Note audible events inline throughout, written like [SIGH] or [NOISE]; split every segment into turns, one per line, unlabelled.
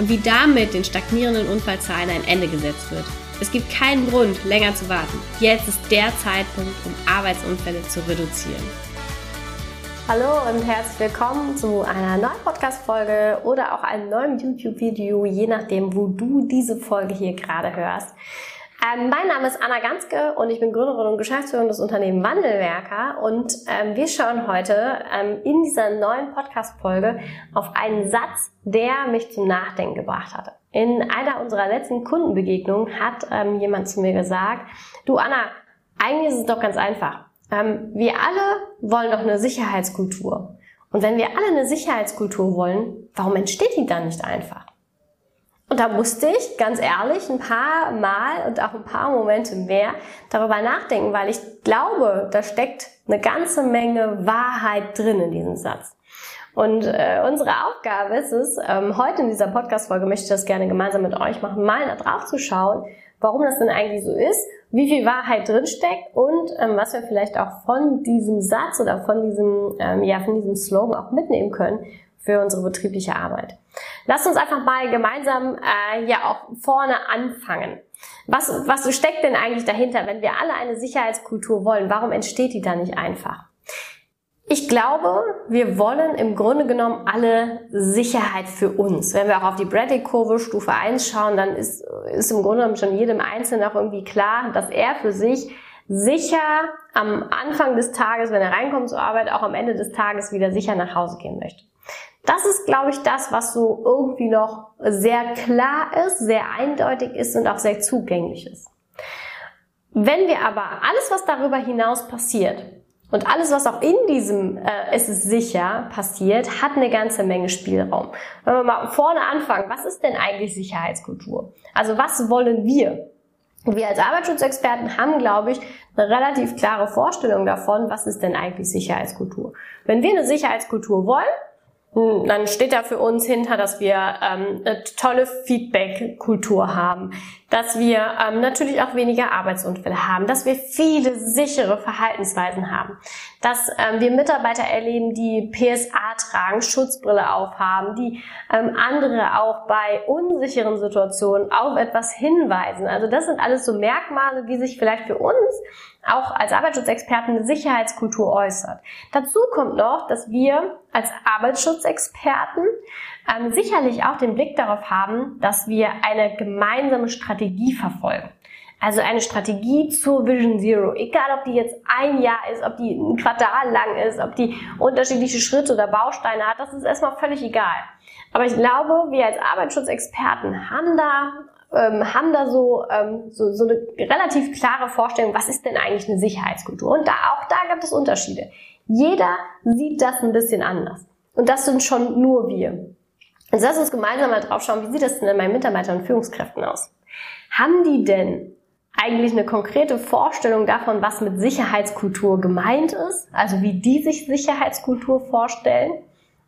und wie damit den stagnierenden Unfallzahlen ein Ende gesetzt wird. Es gibt keinen Grund, länger zu warten. Jetzt ist der Zeitpunkt, um Arbeitsunfälle zu reduzieren.
Hallo und herzlich willkommen zu einer neuen Podcast-Folge oder auch einem neuen YouTube-Video, je nachdem, wo du diese Folge hier gerade hörst. Ähm, mein Name ist Anna Ganske und ich bin Gründerin und Geschäftsführerin des Unternehmens Wandelwerker und ähm, wir schauen heute ähm, in dieser neuen Podcast-Folge auf einen Satz, der mich zum Nachdenken gebracht hatte. In einer unserer letzten Kundenbegegnungen hat ähm, jemand zu mir gesagt, du Anna, eigentlich ist es doch ganz einfach. Ähm, wir alle wollen doch eine Sicherheitskultur. Und wenn wir alle eine Sicherheitskultur wollen, warum entsteht die dann nicht einfach? Und da musste ich ganz ehrlich ein paar Mal und auch ein paar Momente mehr darüber nachdenken, weil ich glaube, da steckt eine ganze Menge Wahrheit drin in diesem Satz. Und äh, unsere Aufgabe ist es, ähm, heute in dieser Podcast-Folge möchte ich das gerne gemeinsam mit euch machen, mal da drauf zu schauen, warum das denn eigentlich so ist, wie viel Wahrheit drinsteckt und ähm, was wir vielleicht auch von diesem Satz oder von diesem, ähm, ja, von diesem Slogan auch mitnehmen können für unsere betriebliche Arbeit. Lasst uns einfach mal gemeinsam äh, ja auch vorne anfangen. Was, was steckt denn eigentlich dahinter, wenn wir alle eine Sicherheitskultur wollen? Warum entsteht die da nicht einfach? Ich glaube, wir wollen im Grunde genommen alle Sicherheit für uns. Wenn wir auch auf die Bradley-Kurve Stufe 1 schauen, dann ist, ist im Grunde genommen schon jedem Einzelnen auch irgendwie klar, dass er für sich sicher am Anfang des Tages, wenn er reinkommt zur Arbeit, auch am Ende des Tages wieder sicher nach Hause gehen möchte. Das ist, glaube ich, das, was so irgendwie noch sehr klar ist, sehr eindeutig ist und auch sehr zugänglich ist. Wenn wir aber alles, was darüber hinaus passiert und alles, was auch in diesem äh, Es ist sicher passiert, hat eine ganze Menge Spielraum. Wenn wir mal vorne anfangen, was ist denn eigentlich Sicherheitskultur? Also was wollen wir? Wir als Arbeitsschutzexperten haben, glaube ich, eine relativ klare Vorstellung davon, was ist denn eigentlich Sicherheitskultur. Wenn wir eine Sicherheitskultur wollen, dann steht da für uns hinter, dass wir ähm, eine tolle Feedback-Kultur haben, dass wir ähm, natürlich auch weniger Arbeitsunfälle haben, dass wir viele sichere Verhaltensweisen haben, dass ähm, wir Mitarbeiter erleben, die PSA tragen, Schutzbrille aufhaben, die ähm, andere auch bei unsicheren Situationen auf etwas hinweisen. Also das sind alles so Merkmale, wie sich vielleicht für uns auch als Arbeitsschutzexperten eine Sicherheitskultur äußert. Dazu kommt noch, dass wir als Arbeitsschutzexperten ähm, sicherlich auch den Blick darauf haben, dass wir eine gemeinsame Strategie verfolgen. Also eine Strategie zur Vision Zero. Egal, ob die jetzt ein Jahr ist, ob die ein Quartal lang ist, ob die unterschiedliche Schritte oder Bausteine hat, das ist erstmal völlig egal. Aber ich glaube, wir als Arbeitsschutzexperten haben da ähm, haben da so, ähm, so, so eine relativ klare Vorstellung, was ist denn eigentlich eine Sicherheitskultur? Und da, auch da gibt es Unterschiede. Jeder sieht das ein bisschen anders. Und das sind schon nur wir. Also lass uns gemeinsam mal drauf schauen, wie sieht das denn bei Mitarbeitern und Führungskräften aus? Haben die denn eigentlich eine konkrete Vorstellung davon, was mit Sicherheitskultur gemeint ist? Also wie die sich Sicherheitskultur vorstellen?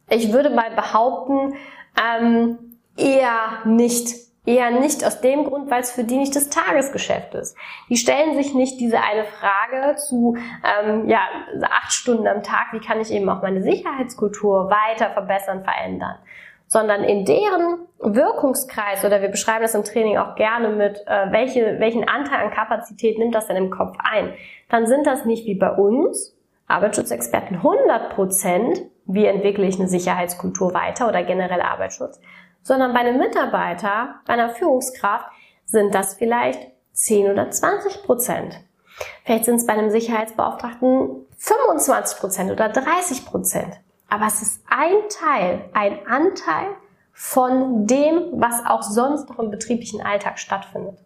Ich würde mal behaupten, ähm, eher nicht. Eher nicht aus dem Grund, weil es für die nicht das Tagesgeschäft ist. Die stellen sich nicht diese eine Frage zu ähm, ja, acht Stunden am Tag, wie kann ich eben auch meine Sicherheitskultur weiter verbessern, verändern, sondern in deren Wirkungskreis, oder wir beschreiben das im Training auch gerne mit, äh, welche, welchen Anteil an Kapazität nimmt das denn im Kopf ein, dann sind das nicht wie bei uns, Arbeitsschutzexperten 100 Prozent, wie entwickle ich eine Sicherheitskultur weiter oder generell Arbeitsschutz, sondern bei einem Mitarbeiter, bei einer Führungskraft sind das vielleicht 10 oder 20 Prozent. Vielleicht sind es bei einem Sicherheitsbeauftragten 25 Prozent oder 30 Prozent. Aber es ist ein Teil, ein Anteil von dem, was auch sonst noch im betrieblichen Alltag stattfindet.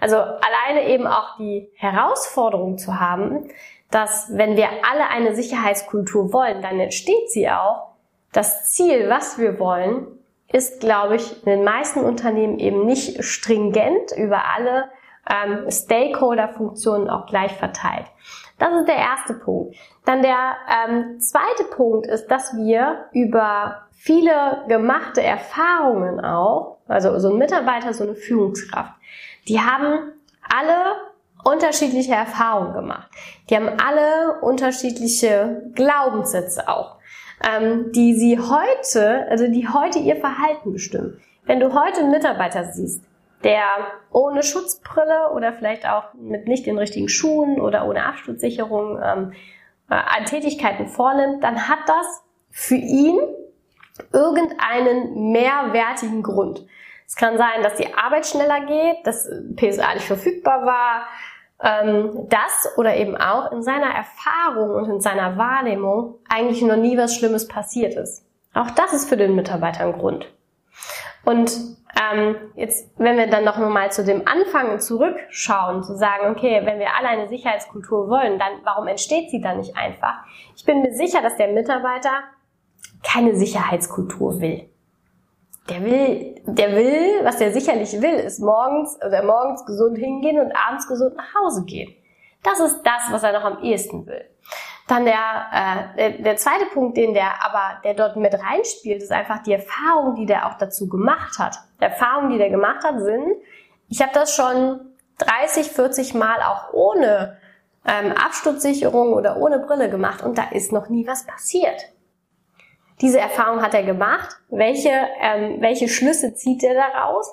Also alleine eben auch die Herausforderung zu haben, dass wenn wir alle eine Sicherheitskultur wollen, dann entsteht sie auch. Das Ziel, was wir wollen, ist, glaube ich, in den meisten Unternehmen eben nicht stringent über alle ähm, Stakeholder-Funktionen auch gleich verteilt. Das ist der erste Punkt. Dann der ähm, zweite Punkt ist, dass wir über viele gemachte Erfahrungen auch, also so ein Mitarbeiter, so eine Führungskraft, die haben alle unterschiedliche Erfahrungen gemacht. Die haben alle unterschiedliche Glaubenssätze auch, ähm, die sie heute, also die heute ihr Verhalten bestimmen. Wenn du heute einen Mitarbeiter siehst, der ohne Schutzbrille oder vielleicht auch mit nicht den richtigen Schuhen oder ohne Absturzsicherung ähm, äh, an Tätigkeiten vornimmt, dann hat das für ihn irgendeinen mehrwertigen Grund. Es kann sein, dass die Arbeit schneller geht, dass PSA nicht verfügbar war, ähm, das oder eben auch in seiner Erfahrung und in seiner Wahrnehmung eigentlich noch nie was Schlimmes passiert ist. Auch das ist für den Mitarbeiter ein Grund. Und ähm, jetzt, wenn wir dann noch mal zu dem Anfang zurückschauen, zu sagen, okay, wenn wir alle eine Sicherheitskultur wollen, dann warum entsteht sie dann nicht einfach? Ich bin mir sicher, dass der Mitarbeiter keine Sicherheitskultur will. Der will, der will, was der sicherlich will, ist morgens oder morgens gesund hingehen und abends gesund nach Hause gehen. Das ist das, was er noch am ehesten will. Dann der, äh, der, der zweite Punkt, den der aber, der dort mit reinspielt, ist einfach die Erfahrung, die der auch dazu gemacht hat. Die Erfahrungen, die der gemacht hat, sind, ich habe das schon 30, 40 Mal auch ohne ähm, Absturzsicherung oder ohne Brille gemacht und da ist noch nie was passiert. Diese Erfahrung hat er gemacht. Welche, ähm, welche Schlüsse zieht er daraus?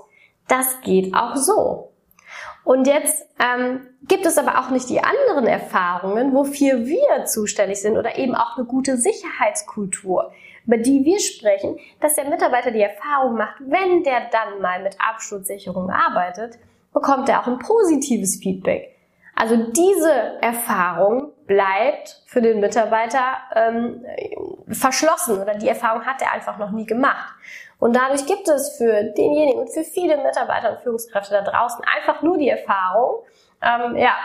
Das geht auch so. Und jetzt ähm, gibt es aber auch nicht die anderen Erfahrungen, wofür wir zuständig sind oder eben auch eine gute Sicherheitskultur, über die wir sprechen, dass der Mitarbeiter die Erfahrung macht, wenn der dann mal mit Absturzsicherung arbeitet, bekommt er auch ein positives Feedback. Also diese Erfahrung bleibt für den Mitarbeiter ähm, verschlossen oder die Erfahrung hat er einfach noch nie gemacht. Und dadurch gibt es für denjenigen und für viele Mitarbeiter und Führungskräfte da draußen einfach nur die Erfahrung, ähm, ja,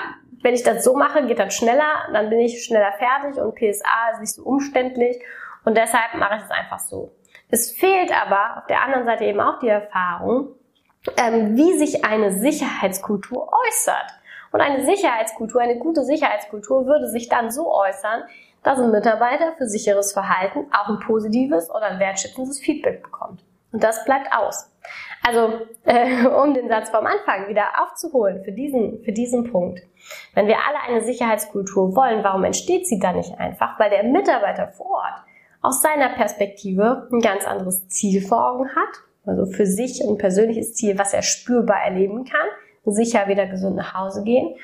wenn ich das so mache, geht das schneller, dann bin ich schneller fertig und PSA ist nicht so umständlich und deshalb mache ich es einfach so. Es fehlt aber auf der anderen Seite eben auch die Erfahrung, ähm, wie sich eine Sicherheitskultur äußert. Und eine Sicherheitskultur, eine gute Sicherheitskultur würde sich dann so äußern, dass ein Mitarbeiter für sicheres Verhalten auch ein positives oder ein wertschätzendes Feedback bekommt. Und das bleibt aus. Also, äh, [LAUGHS] um den Satz vom Anfang wieder aufzuholen für diesen, für diesen Punkt. Wenn wir alle eine Sicherheitskultur wollen, warum entsteht sie dann nicht einfach? Weil der Mitarbeiter vor Ort aus seiner Perspektive ein ganz anderes Ziel vor Augen hat. Also für sich ein persönliches Ziel, was er spürbar erleben kann sicher wieder gesund nach Hause gehen.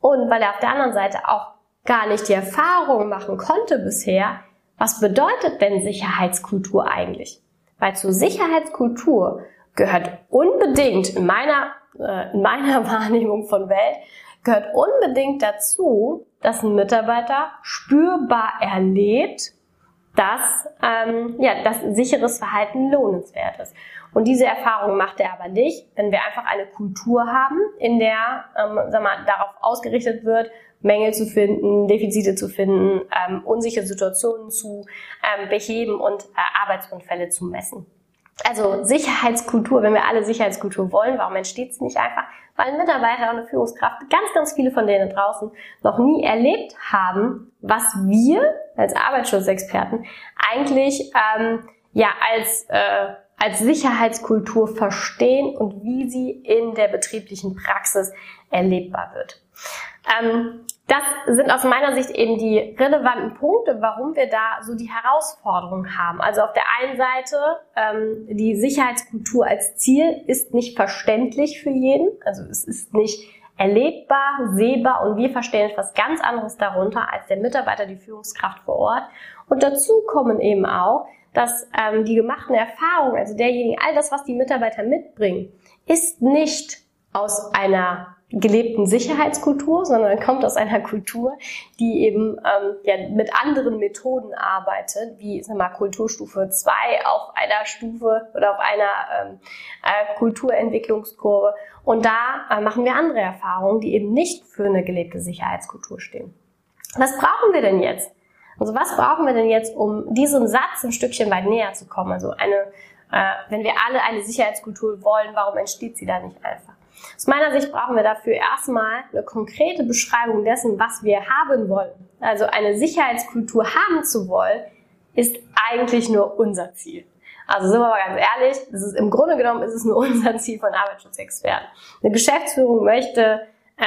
Und weil er auf der anderen Seite auch gar nicht die Erfahrung machen konnte bisher, was bedeutet denn Sicherheitskultur eigentlich? Weil zur Sicherheitskultur gehört unbedingt in meiner, äh, in meiner [LAUGHS] Wahrnehmung von Welt, gehört unbedingt dazu, dass ein Mitarbeiter spürbar erlebt, dass, ähm, ja, dass sicheres Verhalten lohnenswert ist. Und diese Erfahrung macht er aber nicht, wenn wir einfach eine Kultur haben, in der ähm, sag mal, darauf ausgerichtet wird, Mängel zu finden, Defizite zu finden, ähm, unsichere Situationen zu ähm, beheben und äh, Arbeitsunfälle zu messen. Also Sicherheitskultur, wenn wir alle Sicherheitskultur wollen, warum entsteht es nicht einfach? Weil ein Mitarbeiter und eine Führungskraft, ganz, ganz viele von denen draußen, noch nie erlebt haben, was wir als Arbeitsschutzexperten eigentlich ähm, ja als äh, als Sicherheitskultur verstehen und wie sie in der betrieblichen Praxis erlebbar wird. Ähm, das sind aus meiner Sicht eben die relevanten Punkte, warum wir da so die Herausforderung haben. Also auf der einen Seite, ähm, die Sicherheitskultur als Ziel ist nicht verständlich für jeden. Also es ist nicht erlebbar, sehbar und wir verstehen etwas ganz anderes darunter als der Mitarbeiter, die Führungskraft vor Ort. Und dazu kommen eben auch, dass ähm, die gemachten Erfahrungen, also derjenige, all das, was die Mitarbeiter mitbringen, ist nicht aus einer gelebten Sicherheitskultur, sondern kommt aus einer Kultur, die eben ähm, ja, mit anderen Methoden arbeitet, wie sag mal, Kulturstufe 2 auf einer Stufe oder auf einer ähm, äh, Kulturentwicklungskurve. Und da äh, machen wir andere Erfahrungen, die eben nicht für eine gelebte Sicherheitskultur stehen. Was brauchen wir denn jetzt? Also was brauchen wir denn jetzt, um diesem Satz ein Stückchen weit näher zu kommen? Also eine äh, wenn wir alle eine Sicherheitskultur wollen, warum entsteht sie da nicht einfach? Aus meiner Sicht brauchen wir dafür erstmal eine konkrete Beschreibung dessen, was wir haben wollen. Also eine Sicherheitskultur haben zu wollen, ist eigentlich nur unser Ziel. Also sind wir mal ganz ehrlich, das ist, im Grunde genommen ist es nur [LAUGHS] unser Ziel von Arbeitsschutzexperten. Eine Geschäftsführung möchte äh,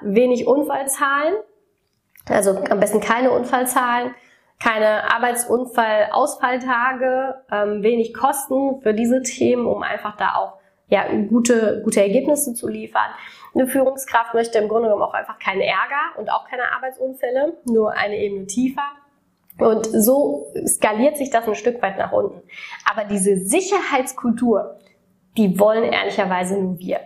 wenig Unfallzahlen, also am besten keine Unfallzahlen, keine Arbeitsunfall-Ausfalltage, ähm, wenig Kosten für diese Themen, um einfach da auch ja, gute, gute Ergebnisse zu liefern. Eine Führungskraft möchte im Grunde genommen auch einfach keinen Ärger und auch keine Arbeitsunfälle, nur eine Ebene tiefer. Und so skaliert sich das ein Stück weit nach unten. Aber diese Sicherheitskultur, die wollen ehrlicherweise nur wir.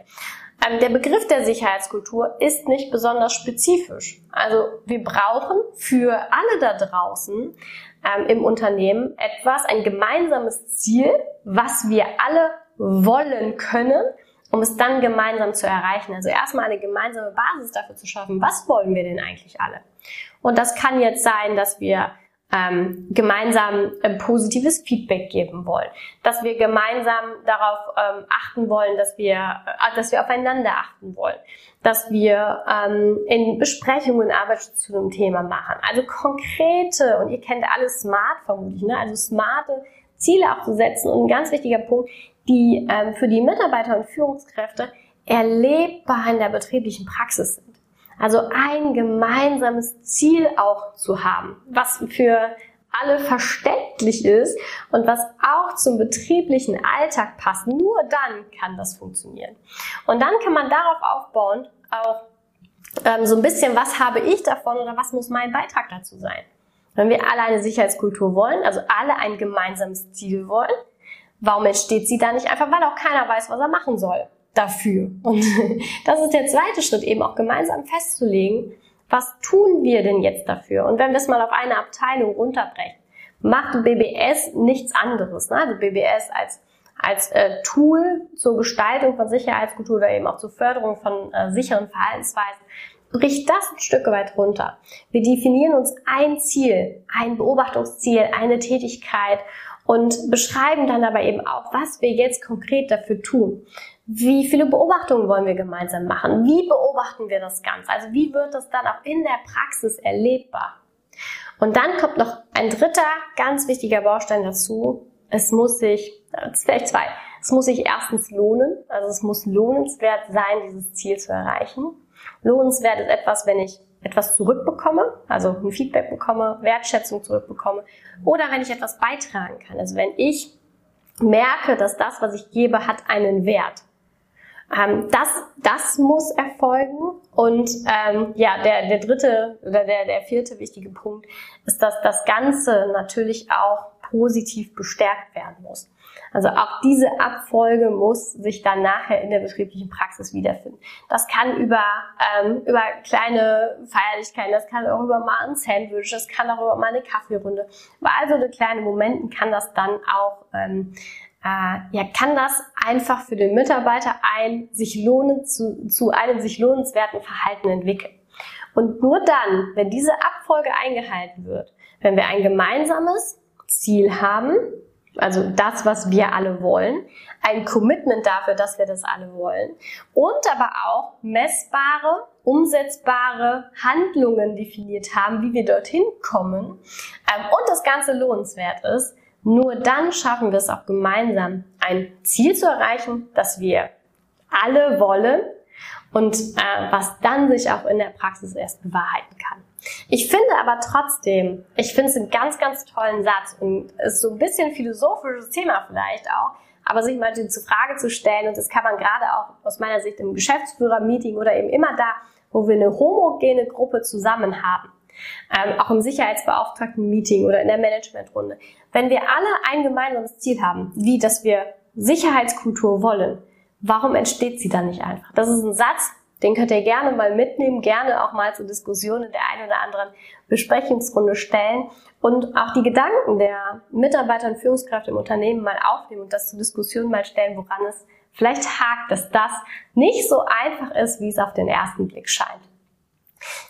Ähm, der Begriff der Sicherheitskultur ist nicht besonders spezifisch. Also wir brauchen für alle da draußen ähm, im Unternehmen etwas, ein gemeinsames Ziel, was wir alle wollen können, um es dann gemeinsam zu erreichen. Also erstmal eine gemeinsame Basis dafür zu schaffen, was wollen wir denn eigentlich alle? Und das kann jetzt sein, dass wir ähm, gemeinsam äh, positives Feedback geben wollen, dass wir gemeinsam darauf ähm, achten wollen, dass wir, äh, dass wir aufeinander achten wollen, dass wir ähm, in Besprechungen Arbeit zu einem Thema machen. Also konkrete und ihr kennt alle Smart vermutlich, ne? also smarte Ziele auch zu setzen und ein ganz wichtiger Punkt, die ähm, für die Mitarbeiter und Führungskräfte erlebbar in der betrieblichen Praxis sind. Also ein gemeinsames Ziel auch zu haben, was für alle verständlich ist und was auch zum betrieblichen Alltag passt. Nur dann kann das funktionieren. Und dann kann man darauf aufbauen, auch ähm, so ein bisschen, was habe ich davon oder was muss mein Beitrag dazu sein. Wenn wir alle eine Sicherheitskultur wollen, also alle ein gemeinsames Ziel wollen, warum entsteht sie da nicht einfach? Weil auch keiner weiß, was er machen soll dafür. Und [LAUGHS] das ist der zweite Schritt, eben auch gemeinsam festzulegen, was tun wir denn jetzt dafür? Und wenn wir es mal auf eine Abteilung runterbrechen, macht BBS nichts anderes. Ne? Also BBS als, als äh, Tool zur Gestaltung von Sicherheitskultur oder eben auch zur Förderung von äh, sicheren Verhaltensweisen, bricht das ein Stück weit runter. Wir definieren uns ein Ziel, ein Beobachtungsziel, eine Tätigkeit und beschreiben dann aber eben auch, was wir jetzt konkret dafür tun. Wie viele Beobachtungen wollen wir gemeinsam machen? Wie beobachten wir das Ganze? Also wie wird das dann auch in der Praxis erlebbar? Und dann kommt noch ein dritter ganz wichtiger Baustein dazu. Es muss sich, vielleicht zwei, es muss sich erstens lohnen. Also es muss lohnenswert sein, dieses Ziel zu erreichen. Lohnenswert ist etwas, wenn ich etwas zurückbekomme, also ein Feedback bekomme, Wertschätzung zurückbekomme oder wenn ich etwas beitragen kann. Also wenn ich merke, dass das, was ich gebe, hat einen Wert. Ähm, das, das muss erfolgen. Und ähm, ja, der, der dritte oder der, der vierte wichtige Punkt ist, dass das Ganze natürlich auch positiv bestärkt werden muss. Also auch diese Abfolge muss sich dann nachher in der betrieblichen Praxis wiederfinden. Das kann über, ähm, über kleine Feierlichkeiten, das kann auch über mal ein Sandwich, das kann auch über mal eine Kaffeerunde. Bei also so kleine Momenten kann das dann auch ähm, äh, ja, kann das einfach für den Mitarbeiter ein sich lohnen zu, zu einem sich lohnenswerten Verhalten entwickeln. Und nur dann, wenn diese Abfolge eingehalten wird, wenn wir ein gemeinsames Ziel haben, also das, was wir alle wollen, ein Commitment dafür, dass wir das alle wollen und aber auch messbare, umsetzbare Handlungen definiert haben, wie wir dorthin kommen ähm, und das Ganze lohnenswert ist, nur dann schaffen wir es auch gemeinsam, ein Ziel zu erreichen, das wir alle wollen und äh, was dann sich auch in der Praxis erst bewahrheiten kann. Ich finde aber trotzdem, ich finde es einen ganz, ganz tollen Satz und ist so ein bisschen philosophisches Thema vielleicht auch, aber sich mal die Frage zu stellen, und das kann man gerade auch aus meiner Sicht im Geschäftsführer-Meeting oder eben immer da, wo wir eine homogene Gruppe zusammen haben, ähm, auch im Sicherheitsbeauftragten-Meeting oder in der Managementrunde. Wenn wir alle ein gemeinsames Ziel haben, wie dass wir Sicherheitskultur wollen, warum entsteht sie dann nicht einfach? Das ist ein Satz, den könnt ihr gerne mal mitnehmen, gerne auch mal zur Diskussion in der einen oder anderen Besprechungsrunde stellen und auch die Gedanken der Mitarbeiter und Führungskräfte im Unternehmen mal aufnehmen und das zur Diskussion mal stellen, woran es vielleicht hakt, dass das nicht so einfach ist, wie es auf den ersten Blick scheint.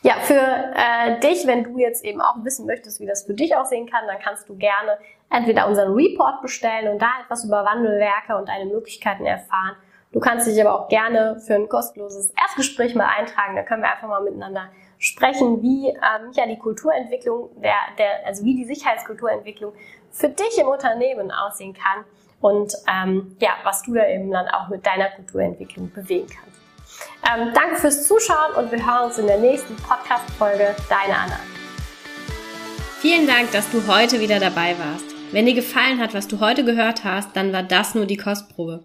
Ja, für äh, dich, wenn du jetzt eben auch wissen möchtest, wie das für dich aussehen kann, dann kannst du gerne entweder unseren Report bestellen und da etwas über Wandelwerke und deine Möglichkeiten erfahren. Du kannst dich aber auch gerne für ein kostenloses Erstgespräch mal eintragen. Da können wir einfach mal miteinander sprechen, wie ähm, ja die Kulturentwicklung, der, der, also wie die Sicherheitskulturentwicklung für dich im Unternehmen aussehen kann und ähm, ja, was du da eben dann auch mit deiner Kulturentwicklung bewegen kannst. Ähm, danke fürs Zuschauen und wir hören uns in der nächsten Podcast-Folge. Deine Anna.
Vielen Dank, dass du heute wieder dabei warst. Wenn dir gefallen hat, was du heute gehört hast, dann war das nur die Kostprobe.